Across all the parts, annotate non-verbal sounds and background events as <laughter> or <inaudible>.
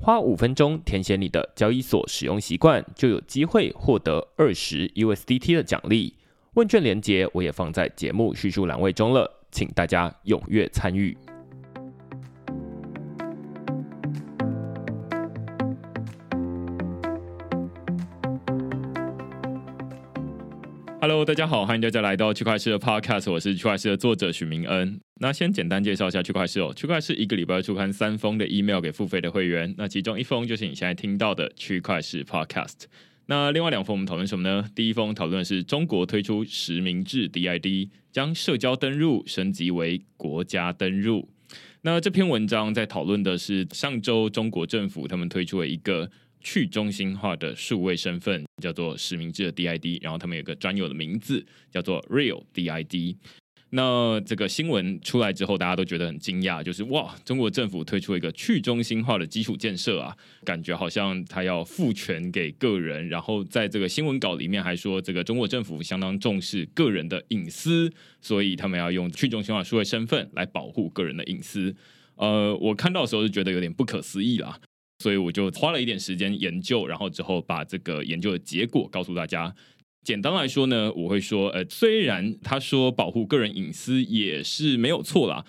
花五分钟填写你的交易所使用习惯，就有机会获得二十 USDT 的奖励。问卷连接我也放在节目叙述栏位中了，请大家踊跃参与。Hello，大家好，欢迎大家来到区块市的 Podcast，我是区块市的作者许明恩。那先简单介绍一下区块市哦，区块市一个礼拜出刊三封的 email 给付费的会员，那其中一封就是你现在听到的区块市 Podcast。那另外两封我们讨论什么呢？第一封讨论的是中国推出实名制 DID，将社交登入升级为国家登入。那这篇文章在讨论的是上周中国政府他们推出了一个。去中心化的数位身份叫做实名制的 DID，然后他们有个专有的名字叫做 Real DID。那这个新闻出来之后，大家都觉得很惊讶，就是哇，中国政府推出一个去中心化的基础建设啊，感觉好像他要赋权给个人。然后在这个新闻稿里面还说，这个中国政府相当重视个人的隐私，所以他们要用去中心化数位身份来保护个人的隐私。呃，我看到的时候就觉得有点不可思议啦。所以我就花了一点时间研究，然后之后把这个研究的结果告诉大家。简单来说呢，我会说，呃，虽然他说保护个人隐私也是没有错啦，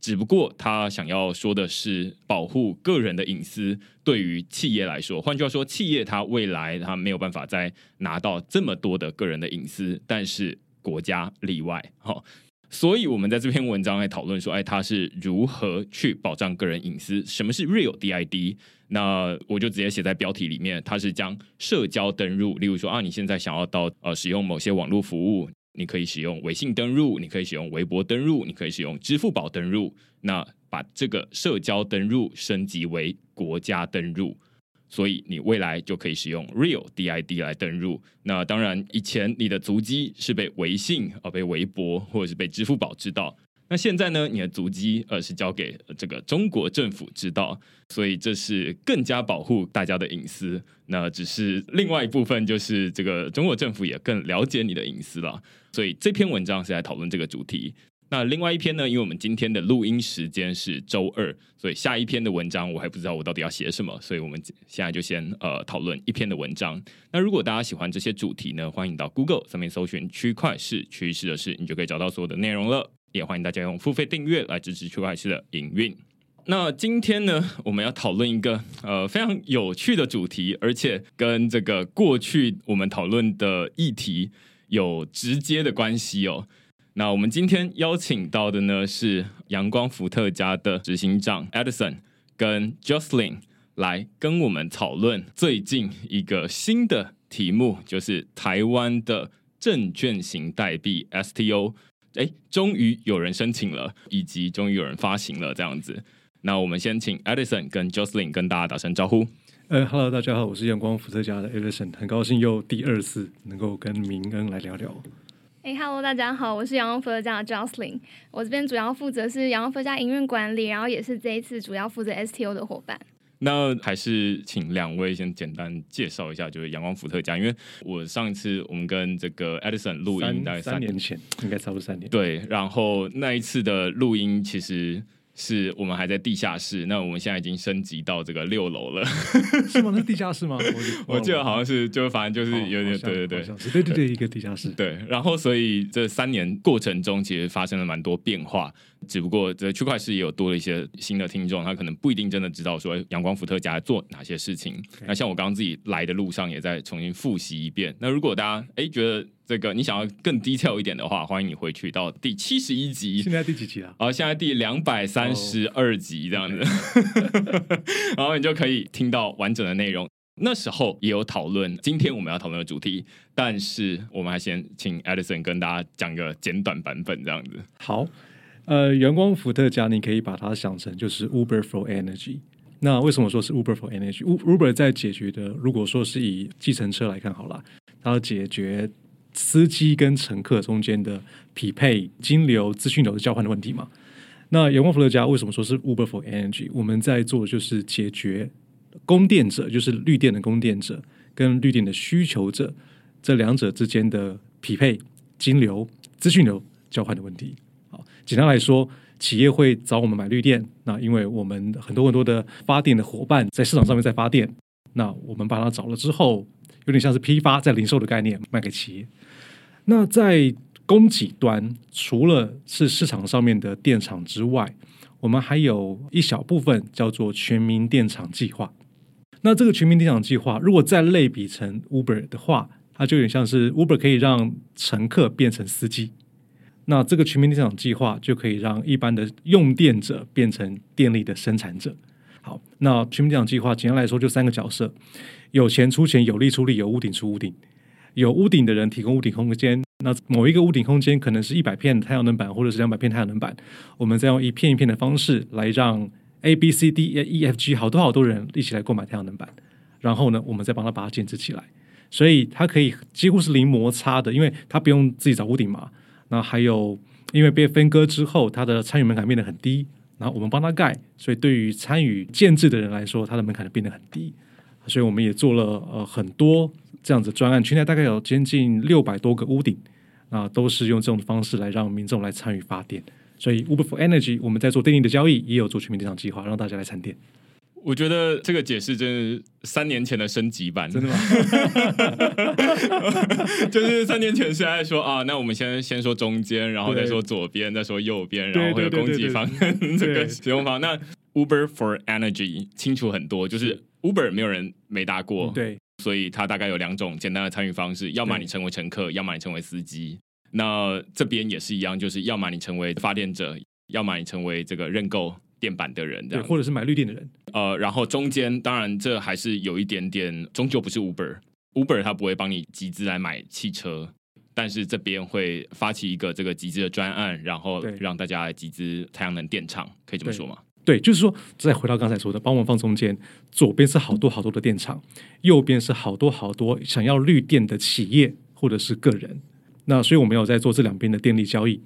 只不过他想要说的是保护个人的隐私对于企业来说，换句话说，企业它未来它没有办法再拿到这么多的个人的隐私，但是国家例外，哈。所以，我们在这篇文章来讨论说，哎，它是如何去保障个人隐私？什么是 Real DID？那我就直接写在标题里面，它是将社交登录，例如说啊，你现在想要到呃使用某些网络服务，你可以使用微信登录，你可以使用微博登录，你可以使用支付宝登录，那把这个社交登录升级为国家登录。所以你未来就可以使用 Real DID 来登录。那当然，以前你的足迹是被微信、呃被微博或者是被支付宝知道。那现在呢，你的足迹呃是交给这个中国政府知道。所以这是更加保护大家的隐私。那只是另外一部分，就是这个中国政府也更了解你的隐私了。所以这篇文章是来讨论这个主题。那另外一篇呢？因为我们今天的录音时间是周二，所以下一篇的文章我还不知道我到底要写什么，所以我们现在就先呃讨论一篇的文章。那如果大家喜欢这些主题呢，欢迎到 Google 上面搜寻“区块式趋势的事”，你就可以找到所有的内容了。也欢迎大家用付费订阅来支持区块式的营运。那今天呢，我们要讨论一个呃非常有趣的主题，而且跟这个过去我们讨论的议题有直接的关系哦。那我们今天邀请到的呢是阳光伏特加的执行长 Edison 跟 Jocelyn 来跟我们讨论最近一个新的题目，就是台湾的证券型代币 STO，哎，终于有人申请了，以及终于有人发行了这样子。那我们先请 Edison 跟 Jocelyn 跟大家打声招呼。呃，Hello，大家好，我是阳光伏特加的 Edison，很高兴又第二次能够跟明恩来聊聊。哎，Hello，大家好，我是阳光伏特加的 Jocelyn，我这边主要负责是阳光伏特加营运管理，然后也是这一次主要负责 STO 的伙伴。那还是请两位先简单介绍一下，就是阳光伏特加，因为我上一次我们跟这个 Edison 录音大概三年前，应该差不多三年。对，然后那一次的录音其实。是我们还在地下室，那我们现在已经升级到这个六楼了，<laughs> 是吗？是地下室吗？<laughs> 我记得好像是，就反正就是有点，对对对，对对对，一个地下室。对，然后所以这三年过程中，其实发生了蛮多变化。只不过这区块市也有多了一些新的听众，他可能不一定真的知道说阳光伏特加做哪些事情。那像我刚刚自己来的路上也在重新复习一遍。那如果大家哎觉得这个你想要更 detail 一点的话，欢迎你回去到第七十一集。现在第几集了？啊，现在第两百三十二集这样子，<laughs> 然后你就可以听到完整的内容。那时候也有讨论今天我们要讨论的主题，但是我们还先请 Edison 跟大家讲个简短版本这样子。好，呃，阳光伏特加你可以把它想成就是 Uber for Energy。那为什么说是 Uber for Energy？Uber 在解决的，如果说是以计程车来看好了，它要解决司机跟乘客中间的匹配、金流、资讯流的交换的问题嘛。那阳光伏特加为什么说是 Uber for Energy？我们在做就是解决。供电者就是绿电的供电者，跟绿电的需求者这两者之间的匹配、金流、资讯流交换的问题。好，简单来说，企业会找我们买绿电，那因为我们很多很多的发电的伙伴在市场上面在发电，那我们把它找了之后，有点像是批发在零售的概念卖给企业。那在供给端，除了是市场上面的电厂之外，我们还有一小部分叫做全民电厂计划。那这个全民电厂计划，如果再类比成 Uber 的话，它就有点像是 Uber 可以让乘客变成司机，那这个全民电厂计划就可以让一般的用电者变成电力的生产者。好，那全民电厂计划简单来说就三个角色：有钱出钱，有力出力，有屋顶出屋顶。有屋顶的人提供屋顶空间，那某一个屋顶空间可能是一百片太阳能板，或者是两百片太阳能板，我们再用一片一片的方式来让。A B C D E F G 好多好多人一起来购买太阳能板，然后呢，我们再帮他把它建置起来，所以它可以几乎是零摩擦的，因为它不用自己找屋顶嘛。那还有，因为被分割之后，它的参与门槛变得很低，然后我们帮他盖，所以对于参与建制的人来说，它的门槛变得很低。所以我们也做了呃很多这样子专案，现在大概有将近六百多个屋顶，啊，都是用这种方式来让民众来参与发电。所以，Uber for Energy，我们在做电力的交易，也有做全民电厂计划，让大家来参电。我觉得这个解释真是三年前的升级版，真的吗？<laughs> 就是三年前是在说啊，那我们先先说中间，然后再说左边，再说右边，然后会有供给方跟 <laughs> 这个使用方。那 Uber for Energy 清楚很多，就是 Uber 没有人没搭过，对，所以它大概有两种简单的参与方式：要么你成为乘客，要么你成为司机。那这边也是一样，就是要么你成为发电者，要么你成为这个认购电板的人，对，或者是买绿电的人。呃，然后中间当然这还是有一点点，终究不是 Uber，Uber 它不会帮你集资来买汽车，但是这边会发起一个这个集资的专案，然后让大家来集资太阳能电厂，可以这么说吗？对，就是说再回到刚才说的，帮我们放中间，左边是好多好多的电厂，右边是好多好多想要绿电的企业或者是个人。那所以我们有在做这两边的电力交易。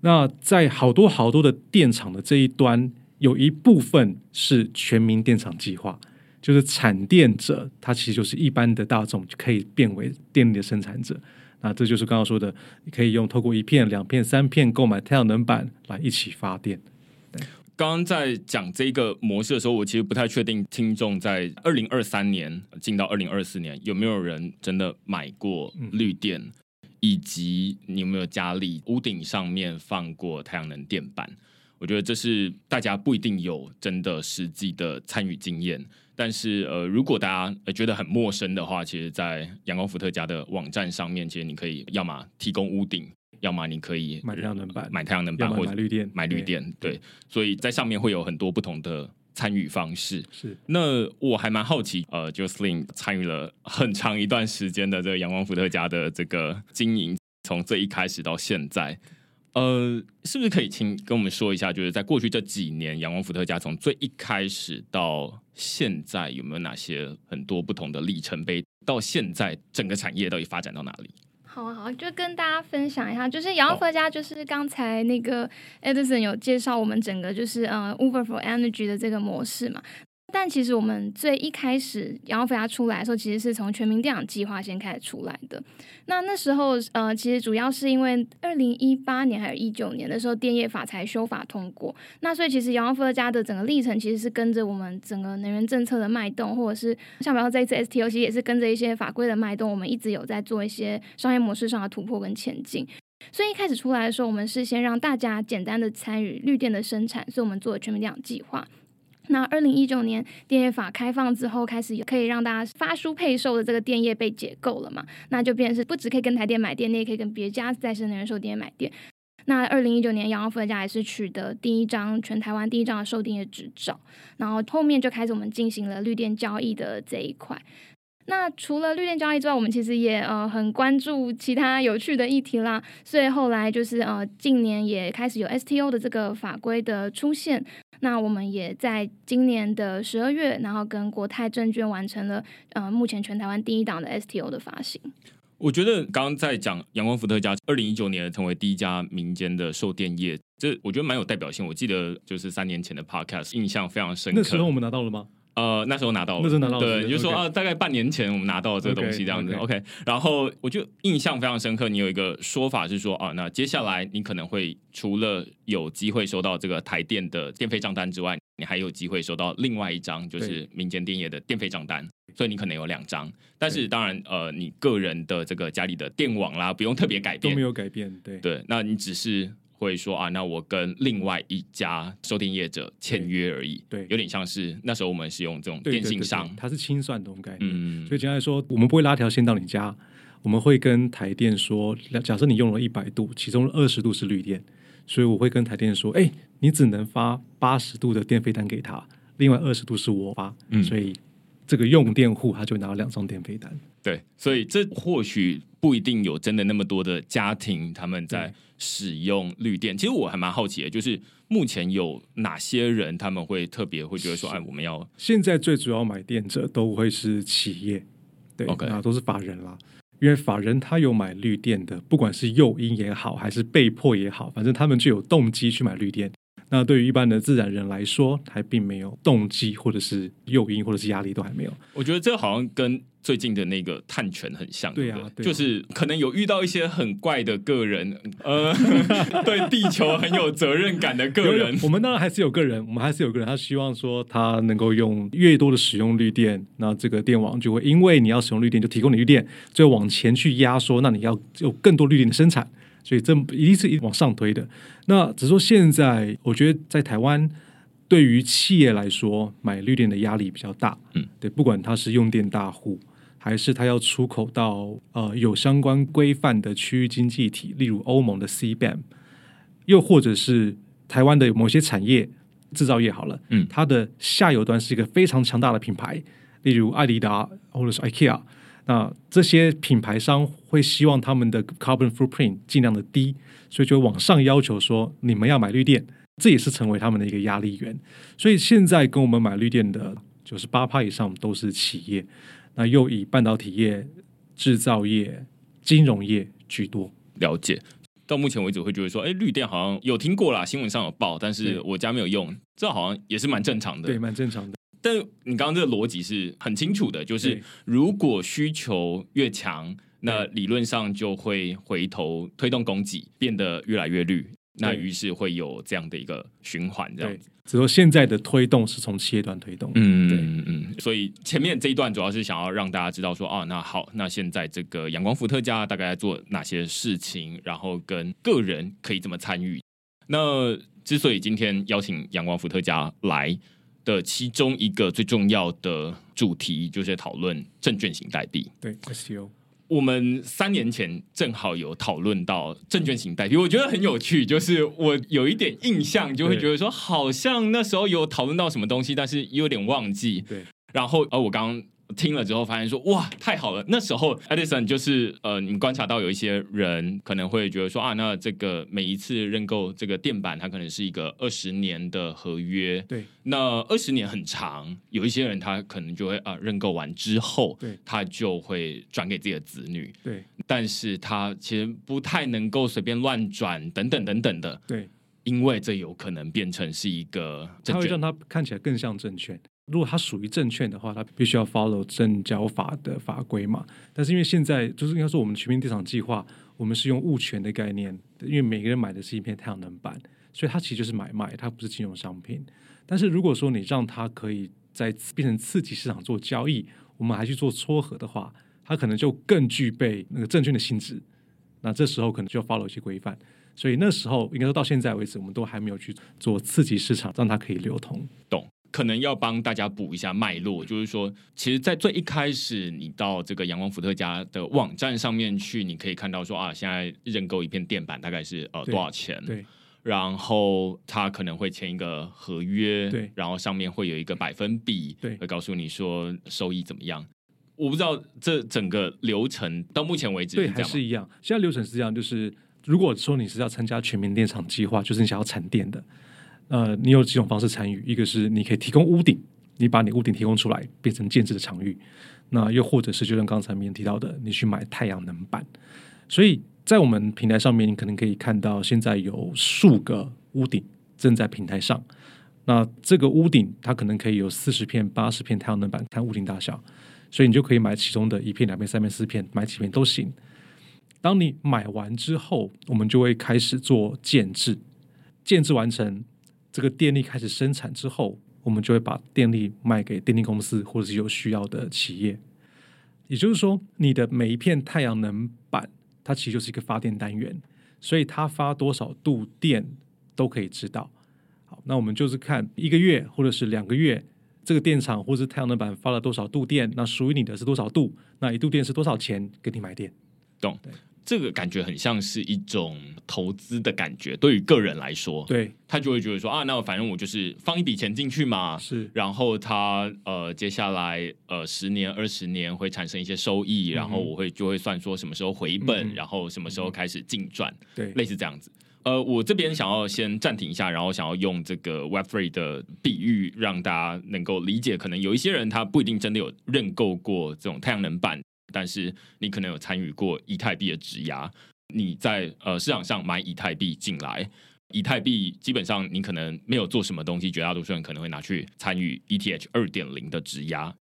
那在好多好多的电厂的这一端，有一部分是全民电厂计划，就是产电者，他其实就是一般的大众，就可以变为电力的生产者。那这就是刚刚说的，你可以用透过一片、两片、三片购买太阳能板来一起发电。刚刚在讲这个模式的时候，我其实不太确定听众在二零二三年进到二零二四年有没有人真的买过绿电。以及你有没有家里屋顶上面放过太阳能电板？我觉得这是大家不一定有真的实际的参与经验。但是呃，如果大家觉得很陌生的话，其实，在阳光伏特家的网站上面，其实你可以要么提供屋顶，要么你可以买太阳能板，买太阳能板或者买绿电，买绿电。对，所以在上面会有很多不同的。参与方式是，那我还蛮好奇，呃 j o s l y n 参与了很长一段时间的这个阳光伏特加的这个经营，从最一开始到现在，呃，是不是可以请跟我们说一下，就是在过去这几年，阳光伏特加从最一开始到现在，有没有哪些很多不同的里程碑？到现在整个产业到底发展到哪里？好啊，好，就跟大家分享一下，就是杨佛家，就是刚才那个 Edison 有介绍我们整个就是呃 Uber for Energy 的这个模式嘛。但其实我们最一开始阳光飞家出来的时候，其实是从全民电厂计划先开始出来的。那那时候，呃，其实主要是因为二零一八年还是一九年的时候，电业法才修法通过。那所以其实阳光飞家的整个历程，其实是跟着我们整个能源政策的脉动，或者是像比方这一次 STO，其实也是跟着一些法规的脉动，我们一直有在做一些商业模式上的突破跟前进。所以一开始出来的时候，我们是先让大家简单的参与绿电的生产，所以我们做了全民电计划。那二零一九年电业法开放之后，开始可以让大家发书配售的这个电业被解构了嘛？那就变是不只可以跟台电买电，你也可以跟别家再生能源售电买电。那二零一九年，阳光伏特家也是取得第一张全台湾第一张的售电业执照，然后后面就开始我们进行了绿电交易的这一块。那除了绿电交易之外，我们其实也呃很关注其他有趣的议题啦。所以后来就是呃近年也开始有 STO 的这个法规的出现。那我们也在今年的十二月，然后跟国泰证券完成了呃目前全台湾第一档的 STO 的发行。我觉得刚刚在讲阳光伏特加，二零一九年成为第一家民间的售电业，这我觉得蛮有代表性。我记得就是三年前的 Podcast，印象非常深刻。那时候我们拿到了吗？呃，那时候拿到了，那时候拿到了，对，就说啊，大概半年前我们拿到了这个东西，这样子，OK。然后我就印象非常深刻，你有一个说法是说啊，那接下来你可能会除了有机会收到这个台电的电费账单之外，你还有机会收到另外一张，就是民间电业的电费账单，所以你可能有两张。但是当然，呃，你个人的这个家里的电网啦，不用特别改变，都没有改变，对。对，那你只是。会说啊，那我跟另外一家收电业者签约而已，对，有点像是那时候我们是用这种电信商，它是清算这种概念，所以简单来说，我们不会拉条线到你家，我们会跟台电说，假设你用了一百度，其中二十度是绿电，所以我会跟台电说，哎，你只能发八十度的电费单给他，另外二十度是我发，所以这个用电户他就拿了两张电费单。对，所以这或许不一定有真的那么多的家庭他们在使用绿电。其实我还蛮好奇的，就是目前有哪些人他们会特别会觉得说，哎，我们要现在最主要买电者都会是企业，对，OK 啊，都是法人啦。因为法人他有买绿电的，不管是诱因也好，还是被迫也好，反正他们就有动机去买绿电。那对于一般的自然人来说，还并没有动机，或者是诱因，或者是压力，都还没有。我觉得这好像跟最近的那个探权很像，对呀，就是可能有遇到一些很怪的个人，呃，<laughs> 对地球很有责任感的个人。我们当然还是有个人，我们还是有个人，他希望说他能够用越多的使用绿电，那这个电网就会因为你要使用绿电，就提供你绿电，就往前去压缩，那你要有更多绿电的生产。所以这一定是一往上推的。那只是说现在，我觉得在台湾，对于企业来说，买绿电的压力比较大。嗯，对，不管它是用电大户，还是它要出口到呃有相关规范的区域经济体，例如欧盟的 CBAM，又或者是台湾的某些产业制造业好了，嗯，它的下游端是一个非常强大的品牌，例如艾迪达或者是 IKEA。那这些品牌商会希望他们的 carbon footprint 尽量的低，所以就往上要求说你们要买绿电，这也是成为他们的一个压力源。所以现在跟我们买绿电的九十八趴以上都是企业，那又以半导体业、制造业、金融业居多。了解，到目前为止会觉得说，哎，绿电好像有听过啦，新闻上有报，但是我家没有用，这好像也是蛮正常的，对，蛮正常的。但你刚刚这个逻辑是很清楚的，就是如果需求越强，那理论上就会回头推动供给变得越来越绿，那于是会有这样的一个循环，这样子。只说现在的推动是从企业端推动，嗯嗯嗯。所以前面这一段主要是想要让大家知道说，哦，那好，那现在这个阳光伏特加大概在做哪些事情，然后跟个人可以怎么参与。那之所以今天邀请阳光伏特加来。的其中一个最重要的主题就是讨论证券型代币。对，STO。我们三年前正好有讨论到证券型代币，我觉得很有趣。就是我有一点印象，就会觉得说，好像那时候有讨论到什么东西，但是有点忘记。对，然后而，我刚。听了之后发现说哇太好了，那时候 Edison 就是呃，你们观察到有一些人可能会觉得说啊，那这个每一次认购这个电板，它可能是一个二十年的合约。对，那二十年很长，有一些人他可能就会啊，认购完之后，对，他就会转给自己的子女。对，但是他其实不太能够随便乱转等等等等的。对，因为这有可能变成是一个，它会让它看起来更像证券。如果它属于证券的话，它必须要 follow 证交法的法规嘛。但是因为现在就是应该说我们全民电厂计划，我们是用物权的概念，因为每个人买的是一片太阳能板，所以它其实就是买卖，它不是金融商品。但是如果说你让它可以在变成刺激市场做交易，我们还去做撮合的话，它可能就更具备那个证券的性质。那这时候可能就要 follow 一些规范。所以那时候应该说到现在为止，我们都还没有去做刺激市场，让它可以流通。懂？可能要帮大家补一下脉络，就是说，其实，在最一开始，你到这个阳光伏特加的网站上面去，你可以看到说啊，现在认购一片电板大概是呃多少钱？对。然后他可能会签一个合约，对，然后上面会有一个百分比，对，会告诉你说收益怎么样。我不知道这整个流程到目前为止对还是一样。现在流程是这样，就是如果说你是要参加全民电厂计划，就是你想要产电的，呃，你有几种方式参与，一个是你可以提供屋顶，你把你屋顶提供出来变成建制的场域，那又或者是就像刚才面提到的，你去买太阳能板，所以。在我们平台上面，你可能可以看到现在有数个屋顶正在平台上。那这个屋顶它可能可以有四十片、八十片太阳能板，看屋顶大小，所以你就可以买其中的一片、两片、三片、四片，买几片都行。当你买完之后，我们就会开始做建制，建制完成，这个电力开始生产之后，我们就会把电力卖给电力公司或者是有需要的企业。也就是说，你的每一片太阳能板。它其实就是一个发电单元，所以它发多少度电都可以知道。好，那我们就是看一个月或者是两个月，这个电厂或者是太阳能板发了多少度电，那属于你的是多少度？那一度电是多少钱？给你买电，懂？对。这个感觉很像是一种投资的感觉，对于个人来说，对他就会觉得说啊，那反正我就是放一笔钱进去嘛，是，然后他呃接下来呃十年二十年会产生一些收益，然后我会就会算说什么时候回本，然后什么时候开始净赚，对，类似这样子。呃，我这边想要先暂停一下，然后想要用这个 Web Three 的比喻，让大家能够理解，可能有一些人他不一定真的有认购过这种太阳能板。但是你可能有参与过以太币的质押，你在呃市场上买以太币进来，以太币基本上你可能没有做什么东西，绝大多数人可能会拿去参与 ETH 二点零的质押。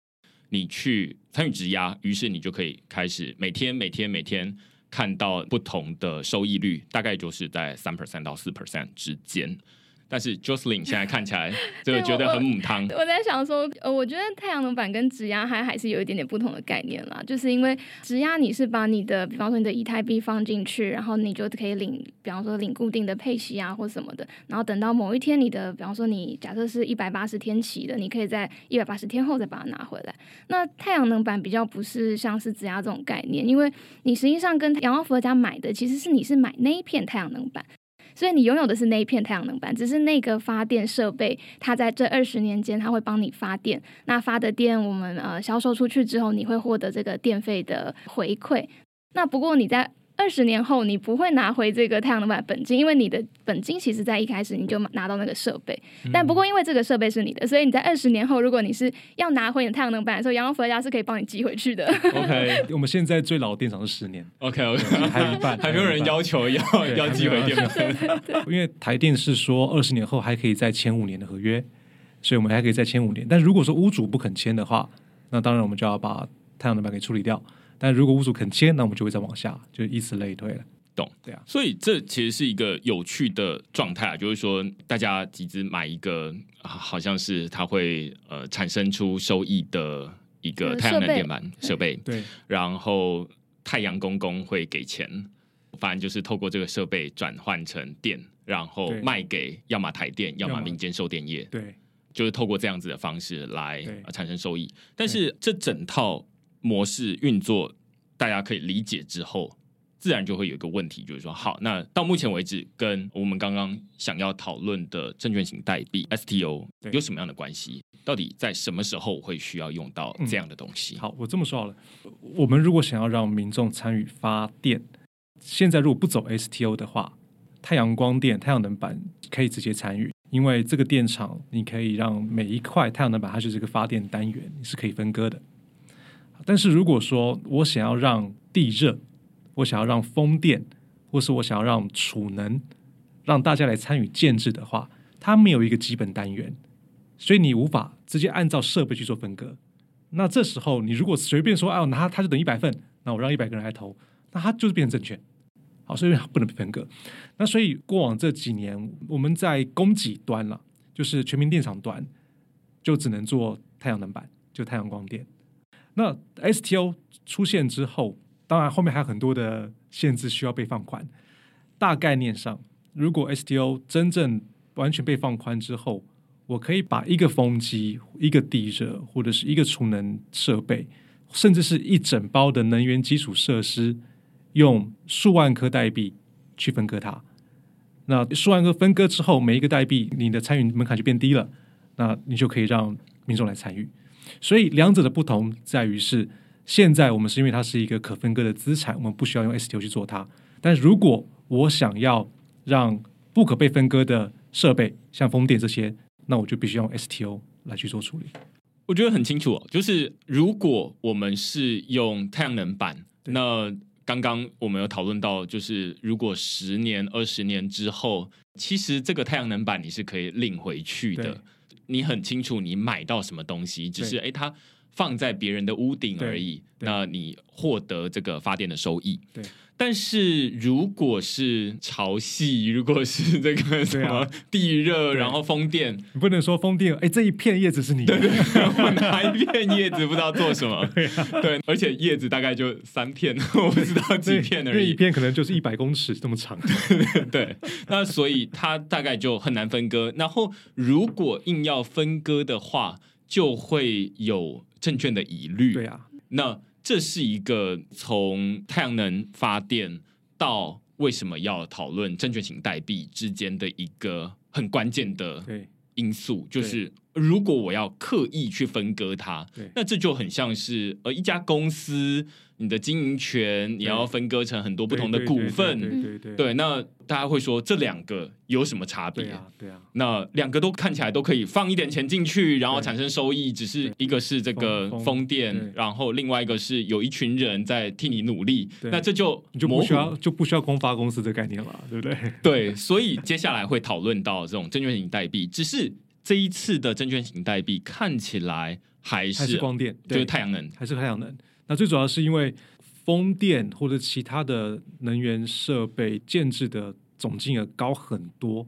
你去参与质押，于是你就可以开始每天每天每天看到不同的收益率，大概就是在三 percent 到四 percent 之间。但是 Jocelyn 现在 <laughs> 看起来就觉得很母汤。我在想说，呃，我觉得太阳能板跟质押还还是有一点点不同的概念啦。就是因为质押你是把你的，比方说你的以太币放进去，然后你就可以领，比方说领固定的配息啊或什么的。然后等到某一天你的，比方说你假设是一百八十天期的，你可以在一百八十天后再把它拿回来。那太阳能板比较不是像是质押这种概念，因为你实际上跟阳光伏特家买的其实是你是买那一片太阳能板。所以你拥有的是那一片太阳能板，只是那个发电设备，它在这二十年间，它会帮你发电。那发的电，我们呃销售出去之后，你会获得这个电费的回馈。那不过你在。二十年后，你不会拿回这个太阳能板本金，因为你的本金其实在一开始你就拿到那个设备。但不过因为这个设备是你的，所以你在二十年后，如果你是要拿回你的太阳能板的时候，阳光佛家是可以帮你寄回去的。OK，<laughs> 我们现在最老的电厂是十年。OK，OK，还有一半，还没有人要求要要寄回电因为台电是说二十年后还可以再签五年的合约，所以我们还可以再签五年。但如果说屋主不肯签的话，那当然我们就要把太阳能板给处理掉。但如果屋主肯签，那我们就会再往下，就以此类推了。懂？对啊。所以这其实是一个有趣的状态啊，就是说大家集资买一个，好像是它会呃产生出收益的一个太阳能电板设备。对。然后太阳公公会给钱，反正就是透过这个设备转换成电，然后卖给要么台电，要么民间售电业。对。就是透过这样子的方式来产生收益，但是这整套。模式运作，大家可以理解之后，自然就会有一个问题，就是说，好，那到目前为止，跟我们刚刚想要讨论的证券型代币 STO 有什么样的关系？到底在什么时候会需要用到这样的东西？好，我这么说好了，我们如果想要让民众参与发电，现在如果不走 STO 的话，太阳光电、太阳能板可以直接参与，因为这个电厂你可以让每一块太阳能板它就是一个发电单元，你是可以分割的。但是如果说我想要让地热，我想要让风电，或是我想要让储能，让大家来参与建制的话，它没有一个基本单元，所以你无法直接按照设备去做分割。那这时候你如果随便说，哎，拿它就等一百份，那我让一百个人来投，那它就是变成证券，好，所以不能分割。那所以过往这几年，我们在供给端了，就是全民电厂端，就只能做太阳能板，就太阳光电。那 STO 出现之后，当然后面还有很多的限制需要被放宽。大概念上，如果 STO 真正完全被放宽之后，我可以把一个风机、一个地热或者是一个储能设备，甚至是一整包的能源基础设施，用数万颗代币去分割它。那数万颗分割之后，每一个代币你的参与门槛就变低了，那你就可以让民众来参与。所以两者的不同在于是，现在我们是因为它是一个可分割的资产，我们不需要用 STO 去做它。但如果我想要让不可被分割的设备，像风电这些，那我就必须用 STO 来去做处理。我觉得很清楚哦，就是如果我们是用太阳能板，那刚刚我们有讨论到，就是如果十年、二十年之后，其实这个太阳能板你是可以领回去的。你很清楚你买到什么东西，只是哎，它放在别人的屋顶而已。那你获得这个发电的收益。对。但是如果是潮汐，如果是这个什么地热，然后风电，你不能说风电，哎，这一片叶子是你的，我拿一片叶子不知道做什么，<laughs> 对，而且叶子大概就三片，我不知道几片而已，一片可能就是一百公尺这么长，<laughs> 对，那所以它大概就很难分割。然后如果硬要分割的话，就会有证券的疑虑，对啊，那。这是一个从太阳能发电到为什么要讨论证券型代币之间的一个很关键的因素，就是如果我要刻意去分割它，那这就很像是呃一家公司。你的经营权你要分割成很多不同的股份，对对对，对。那大家会说这两个有什么差别？对啊，对啊。那两个都看起来都可以放一点钱进去，然后产生收益，只是一个是这个风电，然后另外一个是有一群人在替你努力。那这就你就不需要就不需要公发公司的概念了，对不对？<laughs> 对，所以接下来会讨论到这种证券型代币，只是这一次的证券型代币看起来还是光电，就是太阳能，还是太阳能。那最主要是因为风电或者其他的能源设备建制的总金额高很多。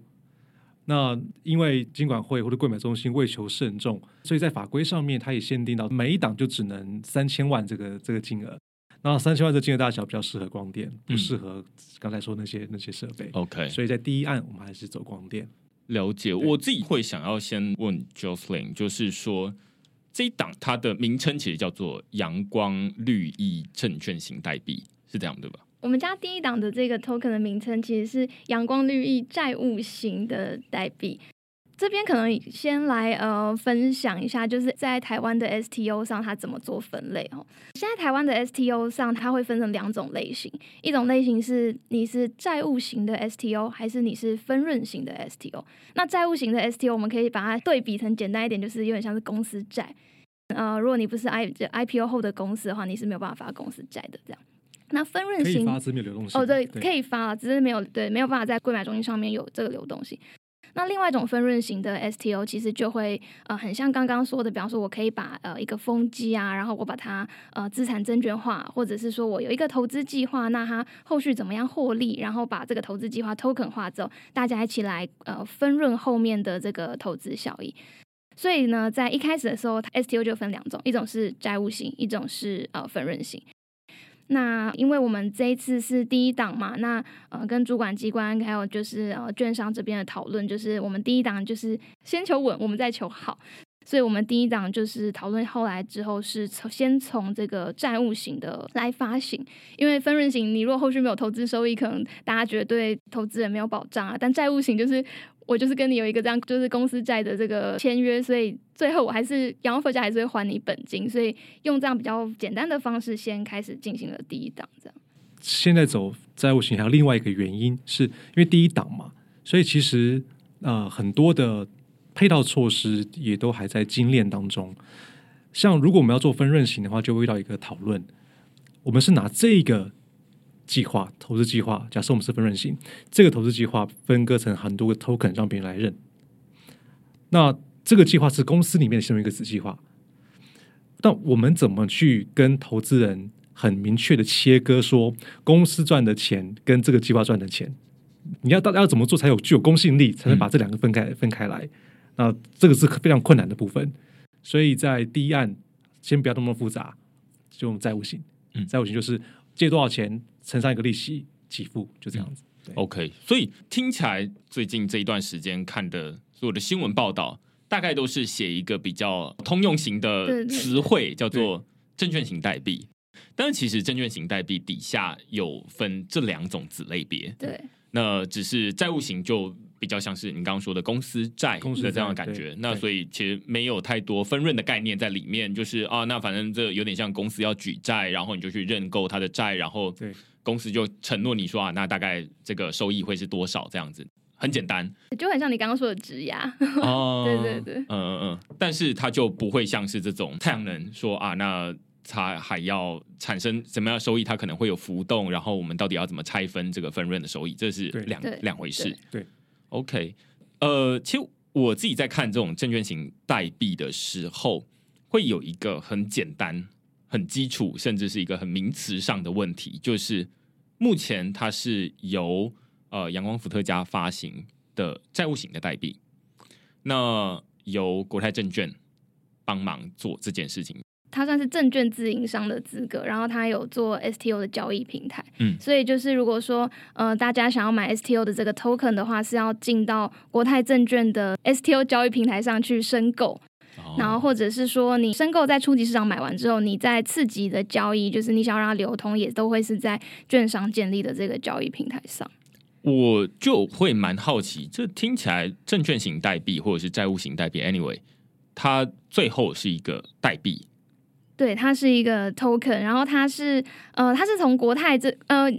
那因为金管会或者购买中心为求慎重，所以在法规上面它也限定到每一档就只能三千万这个这个金额。那三千万这金额大小比较适合光电，不适合刚才说那些那些设备。OK，所以在第一案我们还是走光电。了解，我自己会想要先问 Jocelyn，就是说。这一档它的名称其实叫做阳光绿意证券型代币，是这样对吧？我们家第一档的这个 token 的名称其实是阳光绿意债务型的代币。这边可能先来呃分享一下，就是在台湾的 STO 上它怎么做分类哦。现在台湾的 STO 上它会分成两种类型，一种类型是你是债务型的 STO，还是你是分润型的 STO。那债务型的 STO 我们可以把它对比成简单一点，就是有点像是公司债。呃，如果你不是 I IPO 后的公司的话，你是没有办法发公司债的这样。那分润型发资没有流动性哦，对，可以发了，只是没有对没有办法在柜买中心上面有这个流动性。那另外一种分润型的 STO 其实就会呃很像刚刚说的，比方说我可以把呃一个风机啊，然后我把它呃资产证券化，或者是说我有一个投资计划，那它后续怎么样获利，然后把这个投资计划 token 化之后，大家一起来呃分润后面的这个投资效益。所以呢，在一开始的时候，STO 就分两种，一种是债务型，一种是呃分润型。那因为我们这一次是第一档嘛，那呃跟主管机关还有就是呃券商这边的讨论，就是我们第一档就是先求稳，我们再求好，所以我们第一档就是讨论后来之后是从先从这个债务型的来发行，因为分润型你如果后续没有投资收益，可能大家觉得对投资人没有保障啊，但债务型就是。我就是跟你有一个这样，就是公司债的这个签约，所以最后我还是养老佛家还是会还你本金，所以用这样比较简单的方式先开始进行了第一档，这样。现在走债务型还有另外一个原因，是因为第一档嘛，所以其实呃很多的配套措施也都还在精炼当中。像如果我们要做分润型的话，就会遇到一个讨论，我们是拿这个。计划投资计划，假设我们是分润型，这个投资计划分割成很多个 token 让别人来认。那这个计划是公司里面的其中一个子计划，那我们怎么去跟投资人很明确的切割，说公司赚的钱跟这个计划赚的钱，你要大家要怎么做才有具有公信力，才能把这两个分开分开来？那这个是非常困难的部分。所以在第一案，先不要那么复杂，就用债务型，债务型就是。借多少钱乘上一个利息给付，就这样子。对 OK，所以听起来最近这一段时间看的所有的新闻报道，大概都是写一个比较通用型的词汇，叫做证券型代币。但是其实证券型代币底下有分这两种子类别，对那只是债务型就比较像是你刚刚说的公司债公司的这样的感觉。那所以其实没有太多分润的概念在里面，就是啊，那反正这有点像公司要举债，然后你就去认购它的债，然后对。公司就承诺你说啊，那大概这个收益会是多少这样子，很简单。就很像你刚刚说的质押。哦 <laughs> 对对对。嗯嗯嗯，但是它就不会像是这种太阳能说啊，那它还要产生什么样的收益，它可能会有浮动，然后我们到底要怎么拆分这个分润的收益，这是对。两两回事。对 OK，呃，其实我自己在看这种证券型代币的时候，会有一个很简单、很基础，甚至是一个很名词上的问题，就是目前它是由呃阳光伏特加发行的债务型的代币，那由国泰证券帮忙做这件事情。它算是证券自营商的资格，然后它有做 STO 的交易平台，嗯所以就是如果说呃大家想要买 STO 的这个 token 的话，是要进到国泰证券的 STO 交易平台上去申购，哦然后或者是说你申购在初级市场买完之后，你在次级的交易，就是你想要让它流通，也都会是在券商建立的这个交易平台上。我就会蛮好奇，这听起来证券型代币或者是债务型代币，anyway，它最后是一个代币，对，它是一个 token，然后它是呃，它是从国泰这呃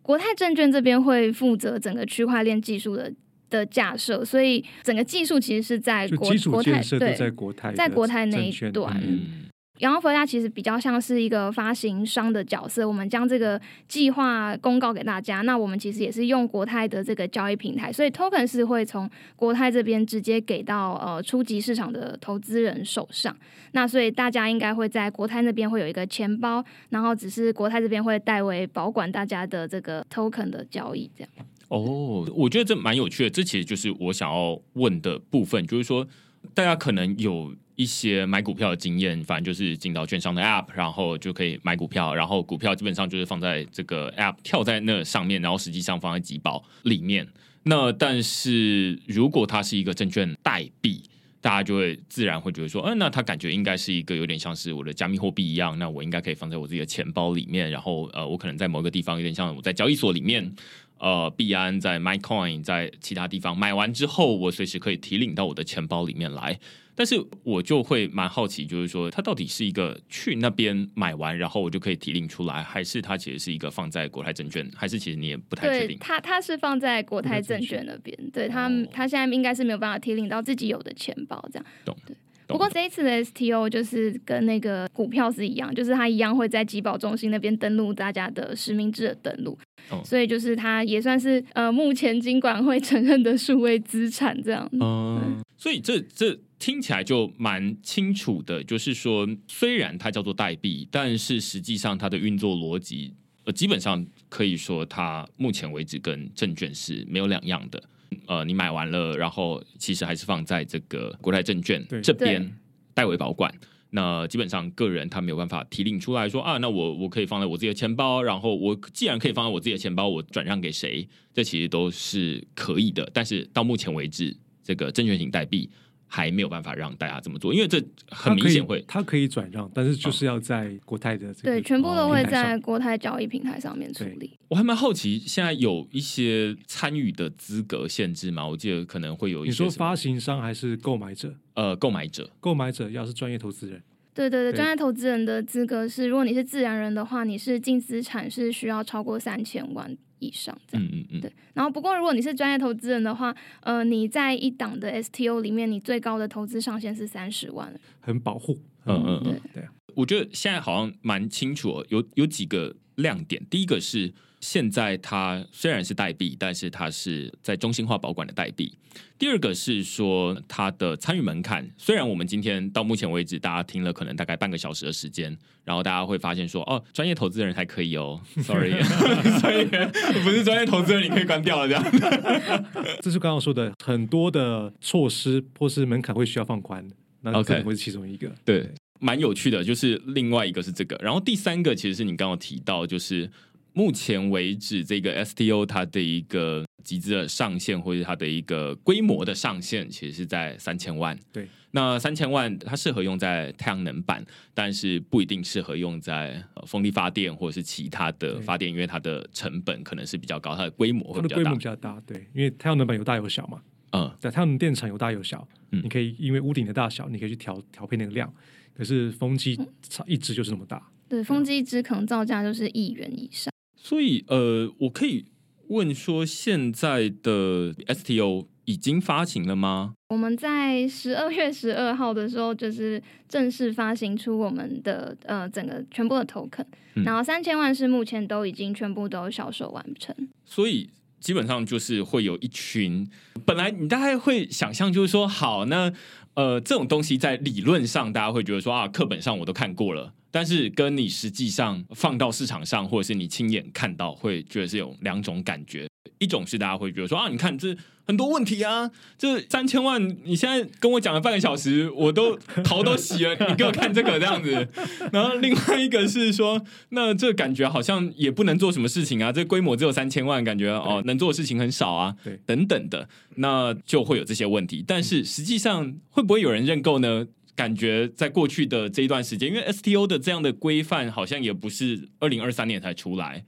国泰证券这边会负责整个区块链技术的的架设，所以整个技术其实是在国国泰对在国泰在国泰那一段嗯，阳光佛家其实比较像是一个发行商的角色，我们将这个计划公告给大家。那我们其实也是用国泰的这个交易平台，所以 token 是会从国泰这边直接给到呃初级市场的投资人手上。那所以大家应该会在国泰那边会有一个钱包，然后只是国泰这边会代为保管大家的这个 token 的交易，这样。哦，我觉得这蛮有趣的，这其实就是我想要问的部分，就是说大家可能有一些买股票的经验，反正就是进到券商的 App，然后就可以买股票，然后股票基本上就是放在这个 App 跳在那上面，然后实际上放在集保里面。那但是如果它是一个证券代币，大家就会自然会觉得说，嗯、那它感觉应该是一个有点像是我的加密货币一样，那我应该可以放在我自己的钱包里面，然后呃，我可能在某个地方有点像我在交易所里面，呃，币安在 MyCoin 在其他地方买完之后，我随时可以提领到我的钱包里面来。但是我就会蛮好奇，就是说它到底是一个去那边买完，然后我就可以提领出来，还是它其实是一个放在国泰证券，还是其实你也不太确定？对它，它是放在国泰证券那边，对它哦，它现在应该是没有办法提领到自己有的钱包这样。懂对。懂。不过这一次的 STO 就是跟那个股票是一样，就是它一样会在集保中心那边登录大家的实名制的登录，哦。所以就是它也算是呃目前金管会承认的数位资产这样。嗯，所以这这听起来就蛮清楚的，就是说，虽然它叫做代币，但是实际上它的运作逻辑，呃，基本上可以说它目前为止跟证券是没有两样的。呃，你买完了，然后其实还是放在这个国泰证券这边代为保管。那基本上个人他没有办法提领出来说啊，那我我可以放在我自己的钱包，然后我既然可以放在我自己的钱包，我转让给谁，这其实都是可以的。但是到目前为止，这个证券型代币还没有办法让大家这么做，因为这很明显会它可以转让，但是就是要在国泰的这个对，全部都会在国泰交易平台上面处理。我还蛮好奇，现在有一些参与的资格限制吗？我记得可能会有一些你说发行商还是购买者？呃购买者购买者要是专业投资人，对对对，对专业投资人的资格是，如果你是自然人的话，你是净资产是需要超过三千万以上这样。嗯嗯嗯，对，然后不过如果你是专业投资人的话，呃，你在一档的 STO 里面，你最高的投资上限是三十万。很保护。嗯嗯嗯对啊，我觉得现在好像蛮清楚哦，有有几个亮点。第一个是现在它虽然是代币，但是它是在中心化保管的代币。第二个是说它的参与门槛，虽然我们今天到目前为止，大家听了可能大概半个小时的时间，然后大家会发现说，哦，专业投资人才可以哦，sorry，所以不是专业投资人你可以关掉了这样。<laughs> 这是刚刚说的很多的措施或是门槛会需要放宽，那可能会是其中一个。对，蛮有趣的，就是另外一个是这个，然后第三个其实是你刚刚提到，就是目前为止这个 STO 它的一个集资的上限或者它的一个规模的上限，其实是在三千万。对，那三千万它适合用在太阳能板，但是不一定适合用在风力发电或者是其他的发电，因为它的成本可能是比较高，它的规模会比较大。规模比较大，对，因为太阳能板有大有小嘛。嗯，在太阳能电厂有大有小，嗯你可以因为屋顶的大小，你可以去调调配那个量。可是风机一只就是那么大，对，风机一只可能造价就是亿元以上。所以，呃，我可以问说，现在的 STO 已经发行了吗？我们在十二月十二号的时候，就是正式发行出我们的呃整个全部的 token，然后三千万是目前都已经全部都销售完成。所以。基本上就是会有一群，本来你大概会想象，就是说，好，那呃，这种东西在理论上，大家会觉得说啊，课本上我都看过了，但是跟你实际上放到市场上，或者是你亲眼看到，会觉得是有两种感觉。一种是大家会觉得说啊，你看这很多问题啊，这三千万，你现在跟我讲了半个小时，我都头都洗了，你给我看这个这样子。然后另外一个是说，那这感觉好像也不能做什么事情啊，这规模只有三千万，感觉哦能做的事情很少啊，对，等等的，那就会有这些问题。但是实际上会不会有人认购呢？感觉在过去的这一段时间，因为 STO 的这样的规范好像也不是二零二三年才出来。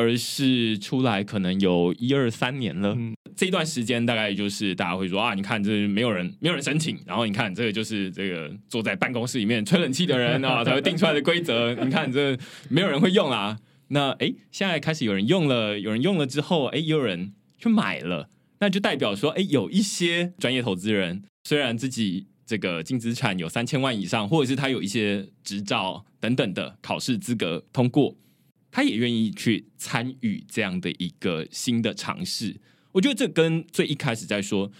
而是出来可能有一二三年了，这一段时间大概就是大家会说啊，你看这没有人没有人申请，然后你看这个就是这个坐在办公室里面吹冷气的人啊 <laughs> 才会定出来的规则，你看这没有人会用啊。那哎，现在开始有人用了，有人用了之后，哎，有人去买了，那就代表说，哎，有一些专业投资人虽然自己这个净资产有三千万以上，或者是他有一些执照等等的考试资格通过。他也愿意去参与这样的一个新的尝试，我觉得这跟最一开始在说，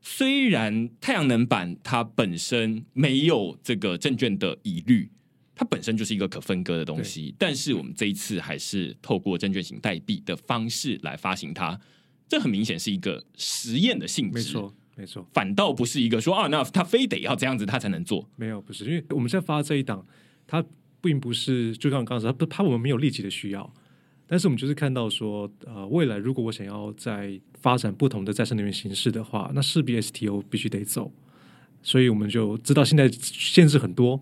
虽然太阳能板它本身没有这个证券的疑虑，它本身就是一个可分割的东西，但是我们这一次还是透过证券型代币的方式来发行它，这很明显是一个实验的性质，没错，没错，反倒不是一个说啊，那他非得要这样子他才能做，没有，不是，因为我们现在发这一档，它。并不是，就像刚才说，他怕我们没有立即的需要，但是我们就是看到说，呃，未来如果我想要在发展不同的再生能源形式的话，那势必 STO 必须得走，所以我们就知道现在限制很多，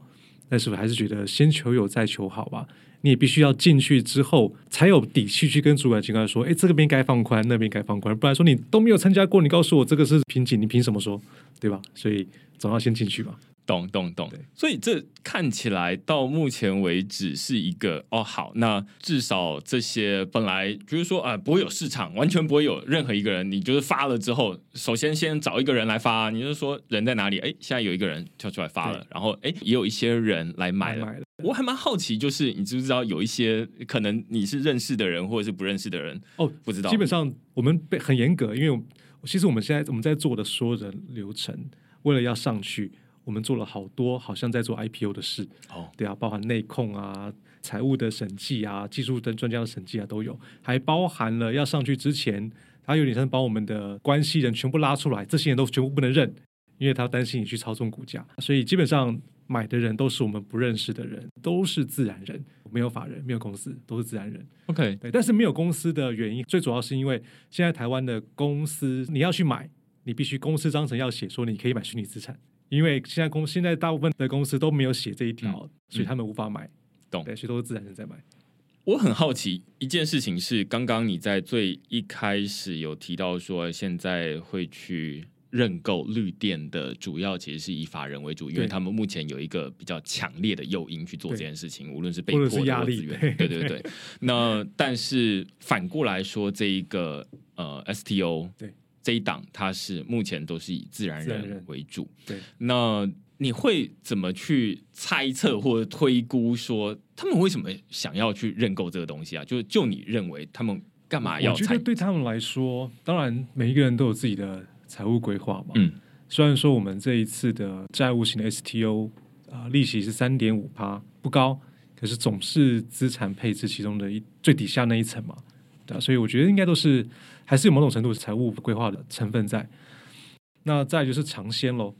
但是我还是觉得先求有再求好吧。你也必须要进去之后才有底气去跟主管机关说，哎，这个边该放宽，那边该放宽，不然说你都没有参加过，你告诉我这个是瓶颈，你凭什么说，对吧？所以总要先进去吧。懂懂懂，所以这看起来到目前为止是一个哦好，那至少这些本来就是说啊不会有市场，完全不会有任何一个人，你就是发了之后，首先先找一个人来发，你就说人在哪里？哎，现在有一个人跳出来发了，然后哎也有一些人来买了。我还蛮好奇，就是你知不知道有一些可能你是认识的人，或者是不认识的人哦？不知道。基本上我们被很严格，因为其实我们现在我们在做的所有的流程，为了要上去。我们做了好多，好像在做 IPO 的事。哦，对啊，包含内控啊、财务的审计啊、技术的专家的审计啊都有，还包含了要上去之前，他有点像把我们的关系人全部拉出来，这些人都全部不能认，因为他担心你去操纵股价，所以基本上买的人都是我们不认识的人，都是自然人，没有法人，没有公司，都是自然人。OK，对，但是没有公司的原因，最主要是因为现在台湾的公司你要去买，你必须公司章程要写说你可以买虚拟资产。因为现在公现在大部分的公司都没有写这一条，所以他们无法买，懂？对，所以都是自然人在买。我很好奇一件事情是，刚刚你在最一开始有提到说，现在会去认购绿电的主要其实是以法人为主，因为他们目前有一个比较强烈的诱因去做这件事情，无论是被迫的压力，对对对。那但是反过来说，这一个呃 STO 对。这一档它是目前都是以自然人为主，对。那你会怎么去猜测或者推估说他们为什么想要去认购这个东西啊？就就你认为他们干嘛要？我觉得对他们来说，当然每一个人都有自己的财务规划嘛。嗯。虽然说我们这一次的债务型的 STO 啊，利息是三点五趴，不高，可是总是资产配置其中的一最底下那一层嘛。对啊，所以我觉得应该都是。还是有某种程度财务规划的成分在。那再就是尝鲜喽，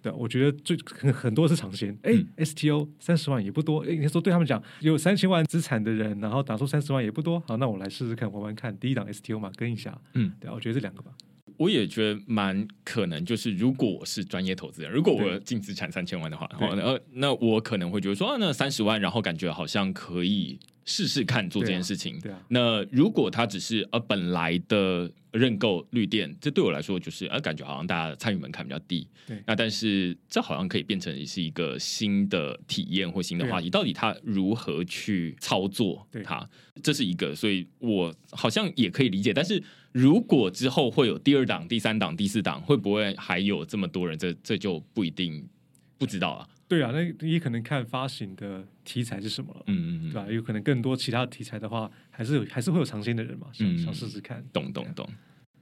对，我觉得最很很多是尝鲜。哎、嗯 s t o 三十万也不多。哎，你说对他们讲有三千万资产的人，然后打出三十万也不多。好，那我来试试看，玩玩看。第一档 STO 嘛，跟一下。嗯，对啊，我觉得这两个吧。我也觉得蛮可能，就是如果我是专业投资人，如果我对净资产三千万的话，对然后呃，那我可能会觉得说，啊、那三十万，然后感觉好像可以试试看做这件事情。对啊，那如果它只是呃本来的认购绿电，这对我来说就是呃感觉好像大家参与门槛比较低。对那但是这好像可以变成是一个新的体验或新的话题，到底它如何去操作对它，这是一个，所以我好像也可以理解。但是如果之后会有第二档、第三档、第四档，会不会还有这么多人？这这就不一定不知道了。对啊，那也可能看发行的题材是什么了。嗯嗯嗯，对吧、有可能更多其他题材的话，还是有还是会有尝鲜的人嘛，想、嗯想试试看。懂懂懂。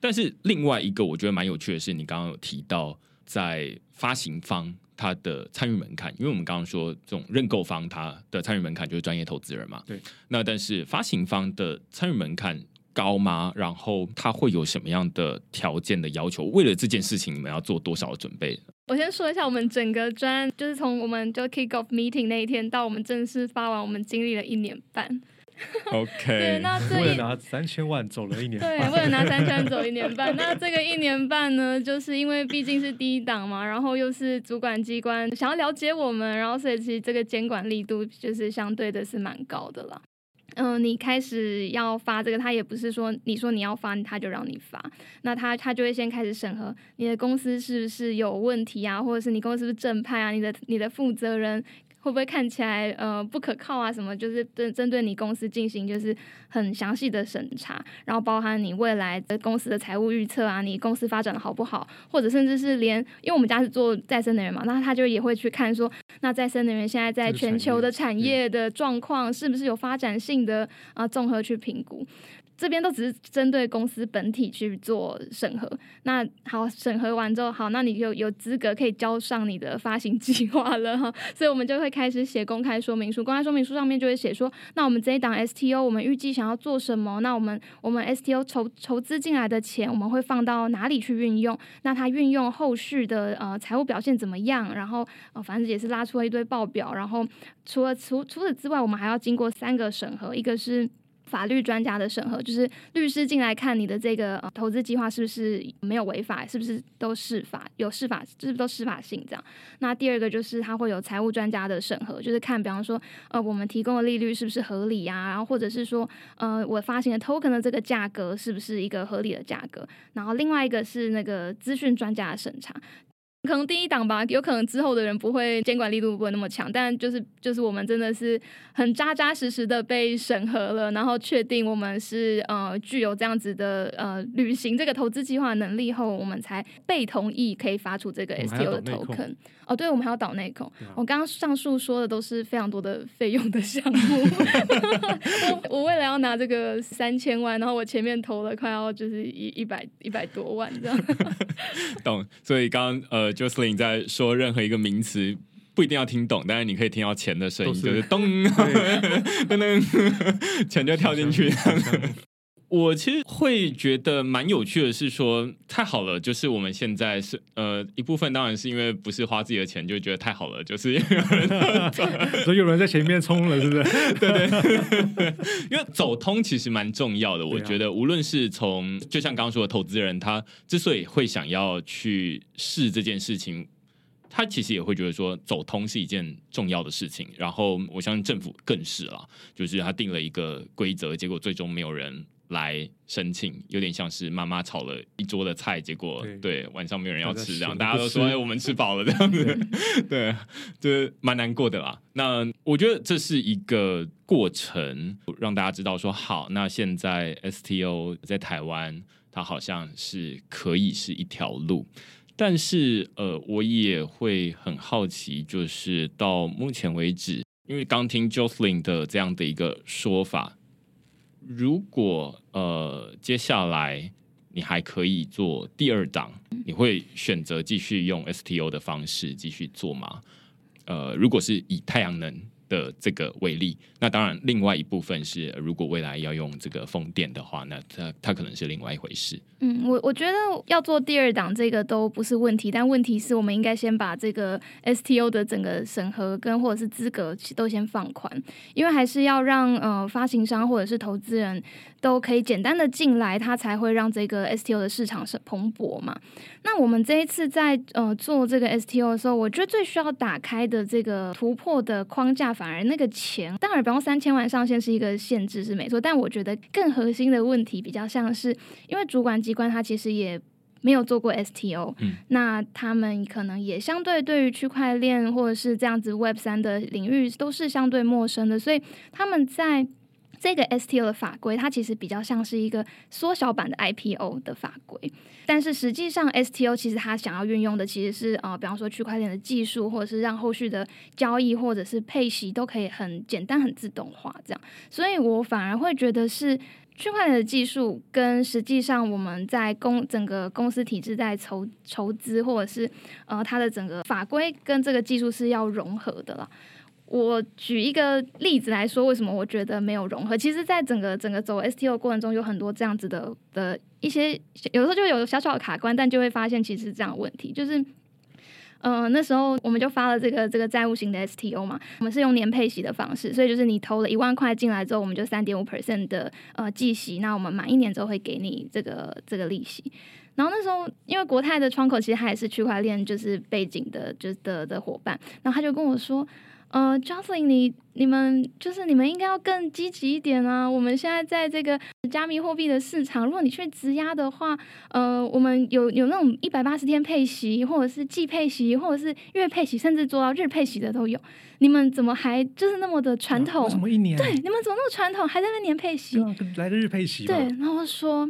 但是另外一个我觉得蛮有趣的是，你刚刚有提到在发行方他的参与门槛，因为我们刚刚说这种认购方他的参与门槛就是专业投资人嘛。对。那但是发行方的参与门槛高吗？然后他会有什么样的条件的要求？为了这件事情，你们要做多少的准备？我先说一下，我们整个专就是从我们就 kick off meeting 那一天到我们正式发完，我们经历了一年半。OK，<laughs> 那这为了拿三千万走了一年对，半，为了拿三千万走一年半。<laughs> 那这个一年半呢，就是因为毕竟是第一档嘛，然后又是主管机关想要了解我们，然后所以其实这个监管力度就是相对的是蛮高的啦。嗯、你开始要发这个，他也不是说你说你要发，他就让你发，那他他就会先开始审核你的公司是不是有问题啊，或者是你公司是不是正派啊，你的你的负责人会不会看起来呃不可靠啊？什么就是针针对你公司进行就是很详细的审查，然后包含你未来的公司的财务预测啊，你公司发展的好不好，或者甚至是连因为我们家是做再生能源嘛，那他就也会去看说，那再生能源现在在全球的产业的状况是不是有发展性的啊，综合去评估。这边都只是针对公司本体去做审核。那好，审核完之后，好，那你就有资格可以交上你的发行计划了哈。<laughs> 所以我们就会开始写公开说明书，公开说明书上面就会写说，那我们这一档 STO 我们预计想要做什么？那我们我们 STO 筹筹资进来的钱，我们会放到哪里去运用？那它运用后续的呃财务表现怎么样？然后呃反正也是拉出了一堆报表，然后除了除除此之外，我们还要经过三个审核，一个是。法律专家的审核，就是律师进来看你的这个、呃、投资计划是不是没有违法，是不是都适法，有适法，是不是都适法性这样。那第二个就是他会有财务专家的审核，就是看，比方说，呃，我们提供的利率是不是合理啊，然后或者是说，呃，我发行的 token 的这个价格是不是一个合理的价格。然后另外一个是那个资讯专家的审查。可能第一档吧，有可能之后的人不会监管力度不会那么强，但就是就是我们真的是很扎扎实实的被审核了，然后确定我们是呃具有这样子的呃履行这个投资计划能力后，我们才被同意可以发出这个我们还要 STO 的 token。哦，对，我们还要导内控。啊我刚刚上述说的都是非常多的费用的项目，我 <laughs> 我为了要拿这个三千万，然后我前面投了快要就是一一百一百多万这样。<laughs> 懂。所以刚刚呃，Jocelyn 在说任何一个名词。不一定要听懂，但是你可以听到钱的声音，是就是咚 <laughs> 噔噔，<laughs> 钱就跳进去。我其实会觉得蛮有趣的是说，太好了，就是我们现在是呃一部分当然是因为不是花自己的钱，就觉得太好了，就是有 <laughs> 人所以有人在前面冲了，是不是？对 <laughs> 对，<laughs> 因为走通其实蛮重要的。我觉得无论是从就像刚刚说的，投资人他之所以会想要去试这件事情。他其实也会觉得说走通是一件重要的事情，然后我相信政府更是啦，就是他定了一个规则，结果最终没有人来申请，有点像是妈妈炒了一桌的菜，结果对对晚上没有人要吃，这样大家吃大家都说哎我们吃饱了这样子，对，就是蛮难过的啦。那我觉得这是一个过程，让大家知道说好，那现在 STO 在台湾，它好像是可以是一条路。但是，呃，我也会很好奇，就是到目前为止，因为刚听 Jocelyn 的这样的一个说法，如果呃接下来你还可以做第二档，你会选择继续用 STO 的方式继续做吗？呃，如果是以太阳能的这个为例。那当然，另外一部分是，如果未来要用这个风电的话，那它它可能是另外一回事。嗯，我我觉得要做第二档这个都不是问题，但问题是我们应该先把这个 STO 的整个审核跟或者是资格都先放宽，因为还是要让呃发行商或者是投资人都可以简单的进来，它才会让这个 STO 的市场是蓬勃嘛。那我们这一次在呃做这个 STO 的时候，我觉得最需要打开的这个突破的框架，反而那个钱，当然，比方三千万上限是一个限制是没错，但我觉得更核心的问题比较像是，因为主管机关它其实也没有做过 STO，嗯，那他们可能也相对对于区块链或者是这样子 Web 三的领域都是相对陌生的，所以他们在。这个 STO 的法规，它其实比较像是一个缩小版的 IPO 的法规，但是实际上 STO 其实它想要运用的其实是呃，比方说区块链的技术，或者是让后续的交易或者是配息都可以很简单、很自动化这样。所以我反而会觉得是区块链的技术跟实际上我们在公整个公司体制在筹筹资，或者是呃它的整个法规跟这个技术是要融合的了。我举一个例子来说，为什么我觉得没有融合？其实，在整个整个走 STO 过程中，有很多这样子的的一些，有时候就有小小的卡关，但就会发现其实这样的问题。就是，嗯，那时候我们就发了这个这个债务型的 STO 嘛，我们是用年配息的方式，所以就是你投了一万块进来之后，我们就三点五 percent 的呃计息，那我们满一年之后会给你这个这个利息。然后那时候，因为国泰的窗口其实他也是区块链就是背景的，就是的的伙伴，然后他就跟我说。呃，Jocelyn，你你们就是你们应该要更积极一点啊！我们现在在这个加密货币的市场，如果你去质押的话，呃，我们有有那种一百八十天配息，或者是季配息，或者是月配息，甚至做到日配息的都有。你们怎么还就是那么的传统？什么一年？对，你们怎么那么传统，还在那年配息？来个日配息。对，然后说。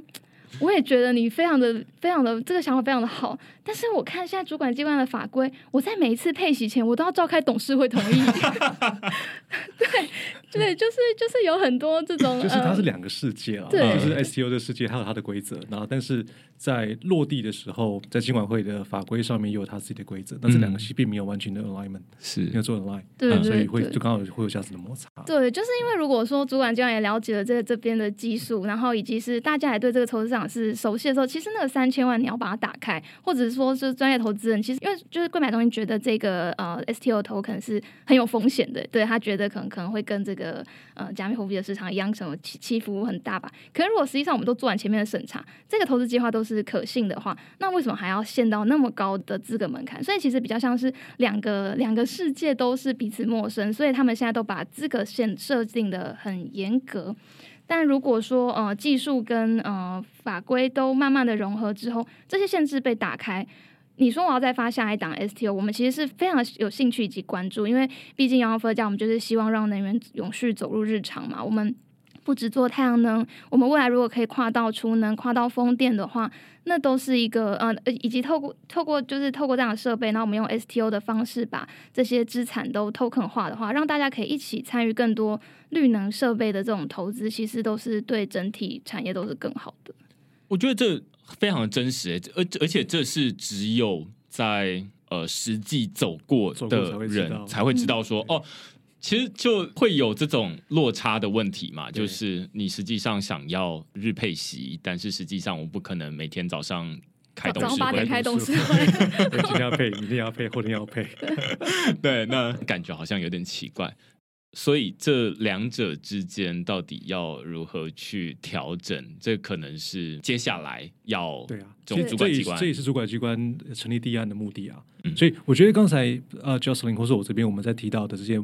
我也觉得你非常的、非常的这个想法非常的好，但是我看现在主管机关的法规，我在每一次配息前，我都要召开董事会同意。<laughs> 对对，就是就是有很多这种，就是它是两个世界啊，对就是 STO 的世界，它有它的规则，然后但是在落地的时候，在监管会的法规上面也有它自己的规则，但是两个系并没有完全的 alignment，是。没有做 align，对，所以会就刚好会有这样子的摩擦。对，就是因为如果说主管机关也了解了这这边的技术，然后以及是大家也对这个投资市场是熟悉的时候，其实那个三千万你要把它打开，或者是说是专业投资人，其实因为就是贵买东西觉得这个呃 STO 投可能是很有风险的，对他觉得可能可能会跟这个呃加密货币的市场一样，什么起起伏很大吧。可是如果实际上我们都做完前面的审查，这个投资计划都是可信的话，那为什么还要限到那么高的资格门槛？所以其实比较像是两个两个世界都是彼此陌生，所以他们现在都把资格限设定的很严格。但如果说呃技术跟呃法规都慢慢的融合之后，这些限制被打开，你说我要再发下一档 STO，我们其实是非常有兴趣以及关注，因为毕竟杨佛家我们就是希望让能源永续走入日常嘛，我们。不只做太阳能，我们未来如果可以跨到储能、跨到风电的话，那都是一个呃，以及透过透过就是透过这样的设备，然后我们用 STO 的方式把这些资产都 token 化的话，让大家可以一起参与更多绿能设备的这种投资，其实都是对整体产业都是更好的。我觉得这非常的真实，而而且这是只有在呃实际走过的人才会知道说哦。其实就会有这种落差的问题嘛，就是你实际上想要日配席，但是实际上我不可能每天早上开董事会，开董事会，<laughs> 今天要配，明天要配，后天要配，<laughs> 对，那感觉好像有点奇怪。所以这两者之间到底要如何去调整？这可能是接下来要对啊，这主管机关，这也是主管机关成立第一案的目的啊。所以我觉得刚才呃，Jocelyn 或者我这边我们在提到的这些。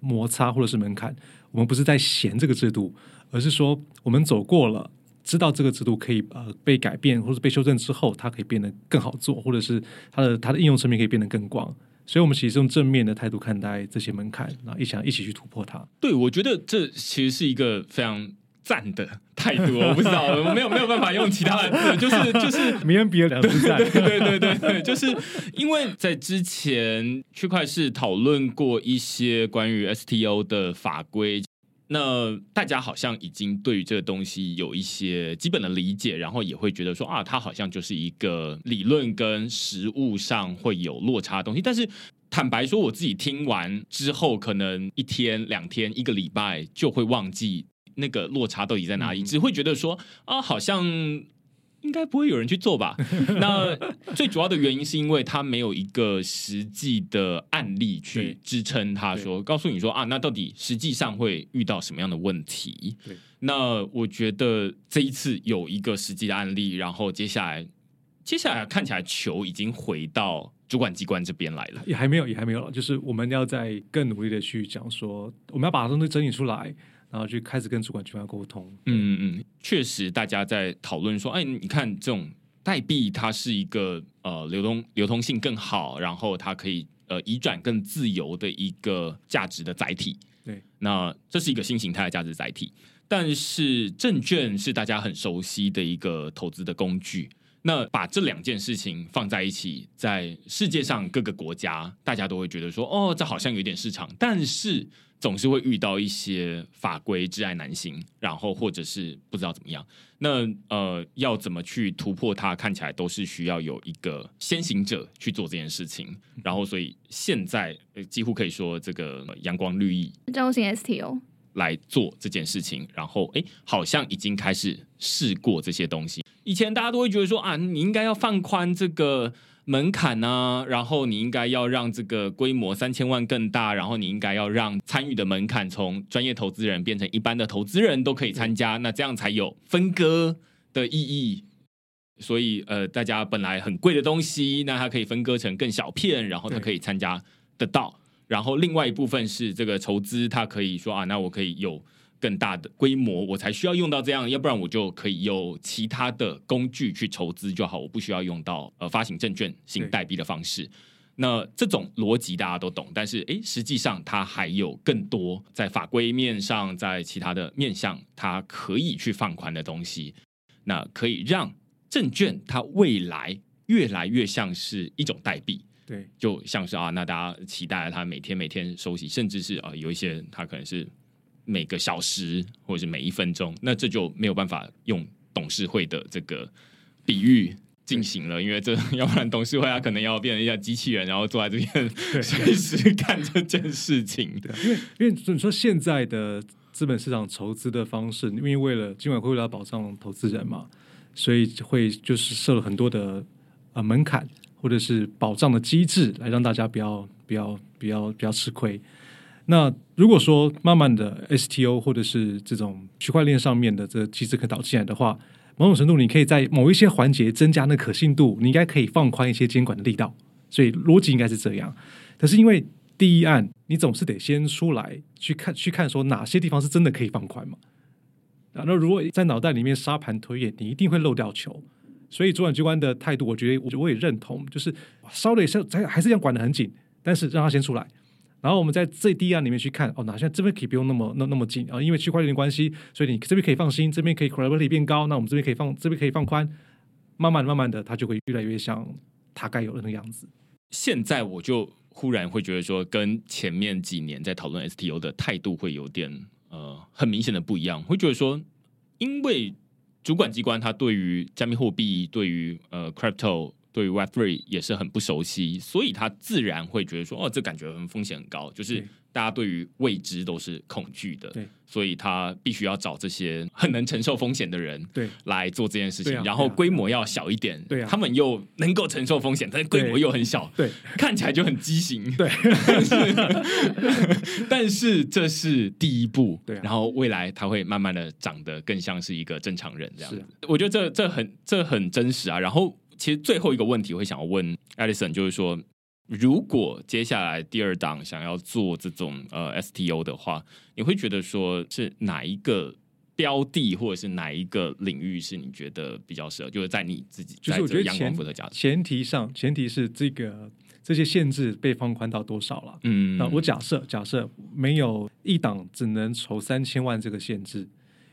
摩擦或者是门槛，我们不是在嫌这个制度，而是说我们走过了，知道这个制度可以呃被改变或者被修正之后，它可以变得更好做，或者是它的它的应用层面可以变得更广。所以，我们其实用正面的态度看待这些门槛，然后一想一起去突破它。对，我觉得这其实是一个非常。赞的太多，我不知道，我没有没有办法用其他的字，就是 <laughs> 就是没人比尔两次赞，对对对对对，就是因为在之前区块是讨论过一些关于 STO 的法规，那大家好像已经对于这个东西有一些基本的理解，然后也会觉得说啊，它好像就是一个理论跟实物上会有落差的东西，但是坦白说，我自己听完之后，可能一天、两天、一个礼拜就会忘记那个落差到底在哪里，只会觉得说啊，好像应该不会有人去做吧。<laughs> 那最主要的原因是因为他没有一个实际的案例去支撑他说，告诉你说啊，那到底实际上会遇到什么样的问题？那我觉得这一次有一个实际的案例，然后接下来接下来看起来球已经回到。主管机关这边来了，也还没有，也还没有了。就是我们要在更努力的去讲说，我们要把东西整理出来，然后去开始跟主管机关沟通。嗯嗯嗯，确实，大家在讨论说，哎，你看这种代币，它是一个呃流通流通性更好，然后它可以呃移转更自由的一个价值的载体。对，那这是一个新形态的价值载体，但是证券是大家很熟悉的一个投资的工具。那把这两件事情放在一起，在世界上各个国家，大家都会觉得说，哦，这好像有点市场，但是总是会遇到一些法规挚爱难行，然后或者是不知道怎么样。那呃，要怎么去突破它？看起来都是需要有一个先行者去做这件事情。然后，所以现在几乎可以说，这个阳光绿意债务型 STO 来做这件事情，然后哎，好像已经开始试过这些东西。以前大家都会觉得说啊，你应该要放宽这个门槛啊，然后你应该要让这个规模三千万更大，然后你应该要让参与的门槛从专业投资人变成一般的投资人都可以参加，那这样才有分割的意义。所以呃，大家本来很贵的东西，那它可以分割成更小片，然后它可以参加得到。然后另外一部分是这个筹资，它可以说啊，那我可以有。更大的规模，我才需要用到这样，要不然我就可以有其他的工具去筹资就好，我不需要用到呃发行证券型代币的方式。那这种逻辑大家都懂，但是诶，实际上它还有更多在法规面上，在其他的面向，它可以去放宽的东西，那可以让证券它未来越来越像是一种代币，对，就像是啊，那大家期待它每天每天收息，甚至是啊有一些它可能是。每个小时或者是每一分钟，那这就没有办法用董事会的这个比喻进行了，因为这 <laughs> 要不然董事会他可能要变成一下机器人，然后坐在这边随时干这件事情。对，因为因为你说现在的资本市场筹资的方式，因为为了今晚会为了保障投资人嘛，所以会就是设了很多的呃门槛或者是保障的机制，来让大家不要不要不要不要吃亏。那如果说慢慢的 STO 或者是这种区块链上面的这机制可导进来的话，某种程度你可以在某一些环节增加那可信度，你应该可以放宽一些监管的力道。所以逻辑应该是这样。可是因为第一案，你总是得先出来去看去看说哪些地方是真的可以放宽嘛。然后如果在脑袋里面沙盘推演，你一定会漏掉球。所以主管机关的态度，我觉得我我也认同，就是稍微是还还是要管得很紧，但是让他先出来。然后我们在这第一案里面去看，哦，哪现在这边可以不用那么那那么近啊？因为区块链的关系，所以你这边可以放心，这边可以 credibility 变高，那我们这边可以放，这边可以放宽，慢慢慢慢的，它就会越来越像它该有的那个样子。现在我就忽然会觉得说，跟前面几年在讨论 STO 的态度会有点呃很明显的不一样，会觉得说，因为主管机关它对于加密货币，对于呃 crypto。对于 Web Three 也是很不熟悉，所以他自然会觉得说：“哦，这感觉很风险很高，就是大家对于未知都是恐惧的。”对，所以他必须要找这些很能承受风险的人，对，来做这件事情。然后规模要小一点，对，他们又能够承受风险，但是规模又很小，对，看起来就很畸形。对，<laughs> 但是这是第一步，对。然后未来他会慢慢的长得更像是一个正常人这样。子，我觉得这这很这很真实啊。然后。其实最后一个问题，我会想要问 Alison，就是说，如果接下来第二档想要做这种呃 STO 的话，你会觉得说是哪一个标的，或者是哪一个领域是你觉得比较适合？就是在你自己，就是我觉得阳光伏特加前提上，前提是这个这些限制被放宽到多少了？嗯，那我假设假设没有一档只能筹三千万这个限制，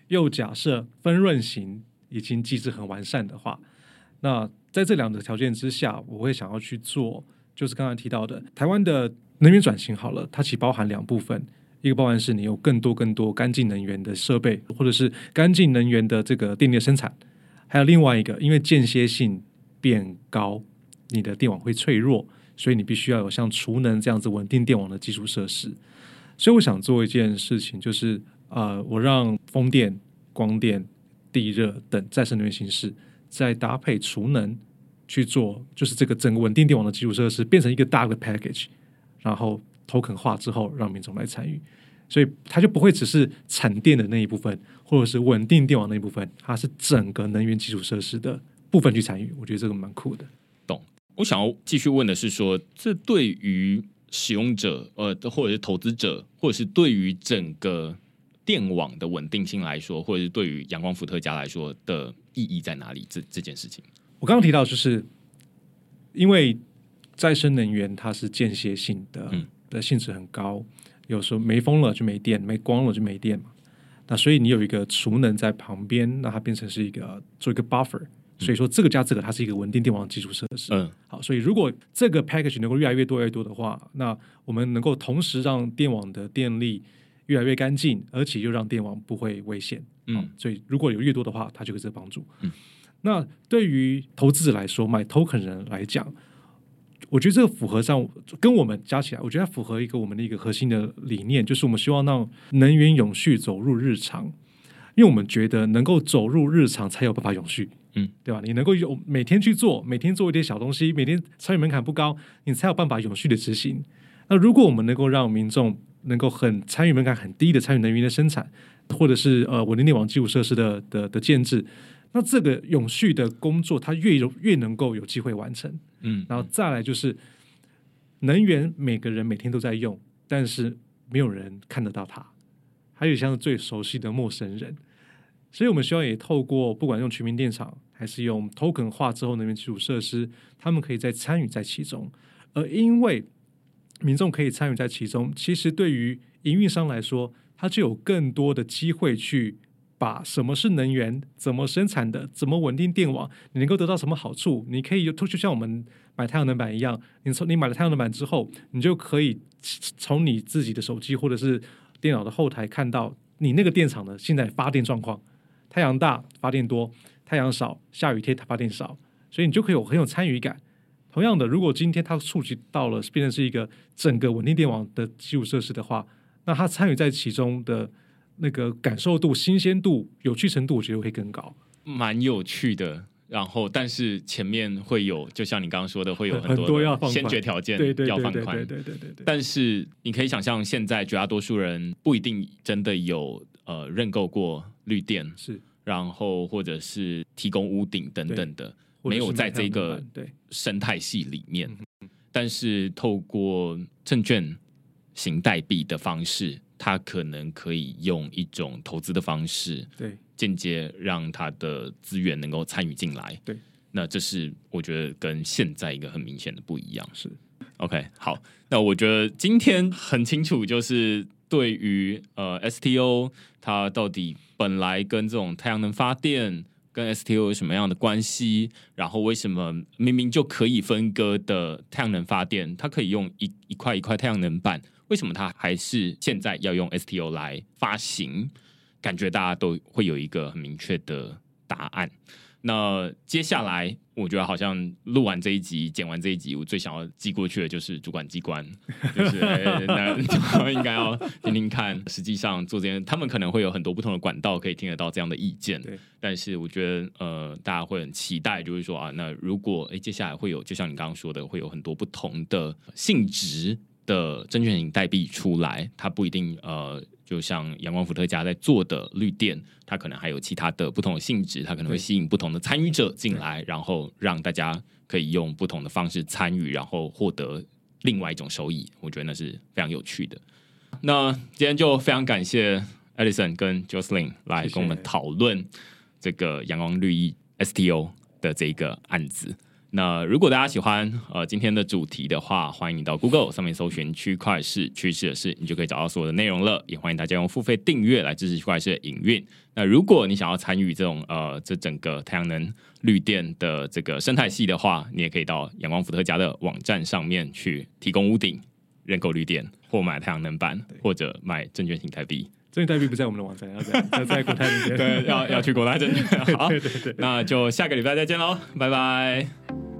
又假设分润型已经机制很完善的话，那在这两个条件之下，我会想要去做，就是刚才提到的台湾的能源转型。好了，它其实包含两部分，一个包含是你有更多更多干净能源的设备，或者是干净能源的这个电力生产，还有另外一个，因为间歇性变高，你的电网会脆弱，所以你必须要有像储能这样子稳定电网的基础设施。所以我想做一件事情，就是呃，我让风电、光电、地热等再生能源形式，再搭配储能去做，就是这个整个稳定电网的基础设施变成一个大的 package，然后 token 化之后，让民众来参与。所以它就不会只是产电的那一部分，或者是稳定电网那一部分，它是整个能源基础设施的部分去参与。我觉得这个蛮酷的。懂。我想要继续问的是说，这对于使用者，呃，或者是投资者，或者是对于整个电网的稳定性来说，或者是对于阳光伏特加来说的意义在哪里？这这件事情，我刚刚提到，就是因为再生能源它是间歇性的，的性质很高。有时候没风了就没电，没光了就没电嘛。那所以你有一个储能在旁边，那它变成是一个做一个 buffer。所以说这个加这个，它是一个稳定电网基础设施。嗯，好，所以如果这个 package 能够越来越多越多的话，那我们能够同时让电网的电力越来越干净，而且又让电网不会危险。嗯，所以如果有越多的话，它就会这个帮助。嗯，那对于投资者来说，买 token 人来讲。我觉得这个符合上跟我们加起来，我觉得它符合一个我们的一个核心的理念，就是我们希望让能源永续走入日常，因为我们觉得能够走入日常才有办法永续，嗯，对吧？你能够有每天去做，每天做一点小东西，每天参与门槛不高，你才有办法永续的执行。那如果我们能够让民众能够很参与门槛很低的参与能源的生产，或者是呃稳定电网基础设施的的的建制。那这个永续的工作，它越有越能够有机会完成，嗯，然后再来就是能源，每个人每天都在用，但是没有人看得到它，还有像是最熟悉的陌生人，所以我们希望也透过不管用全民电厂，还是用 token 化之后能源基础设施，他们可以再参与在其中，而因为民众可以参与在其中，其实对于营运商来说，他就有更多的机会去。把什么是能源，怎么生产的，怎么稳定电网，你能够得到什么好处？你可以就就像我们买太阳能板一样，你从你买了太阳能板之后，你就可以从你自己的手机或者是电脑的后台看到你那个电厂的现在发电状况。太阳大发电多，太阳少下雨天它发电少，所以你就可以有很有参与感。同样的，如果今天它触及到了变成是一个整个稳定电网的基础设施的话，那它参与在其中的。那个感受度、新鲜度、有趣程度，我觉得会更高。蛮有趣的，然后但是前面会有，就像你刚刚说的，会有很多要先决条件，要放宽。对对对对。但是你可以想象，现在绝大多数人不一定真的有呃认购过绿电，是，然后或者是提供屋顶等等的，没有在这个生态系里面。但是透过证券型代币的方式。它可能可以用一种投资的方式，对，间接让它的资源能够参与进来，对。那这是我觉得跟现在一个很明显的不一样。是，OK，好。那我觉得今天很清楚，就是对于呃 STO 它到底本来跟这种太阳能发电跟 STO 有什么样的关系，然后为什么明明就可以分割的太阳能发电，它可以用一一块一块太阳能板。为什么它还是现在要用 STO 来发行？感觉大家都会有一个很明确的答案。那接下来，我觉得好像录完这一集、剪完这一集，我最想要寄过去的就是主管机关，就是那应该要听听看。实际上做这件，他们可能会有很多不同的管道可以听得到这样的意见。但是我觉得呃，大家会很期待，就是说啊，那如果哎接下来会有，就像你刚刚说的，会有很多不同的性质。的证券型代币出来，它不一定呃，就像阳光伏特加在做的绿电，它可能还有其他的不同的性质，它可能会吸引不同的参与者进来，然后让大家可以用不同的方式参与，然后获得另外一种收益。我觉得那是非常有趣的。那今天就非常感谢 Edison 跟 Jocelyn 来跟我们讨论这个阳光绿意 STO 的这个案子。那如果大家喜欢呃今天的主题的话，欢迎你到 Google 上面搜寻“区块市趋势的事”，你就可以找到所有的内容了。也欢迎大家用付费订阅来支持区块市的营运。那如果你想要参与这种呃这整个太阳能绿电的这个生态系的话，你也可以到阳光伏特家的网站上面去提供屋顶认购绿电，或买太阳能板，或者买证券型台币。证券代币不在我们的网站，要在要在国泰那边。对，要要去国泰证券。<laughs> 好，对对对，那就下个礼拜再见喽，拜拜。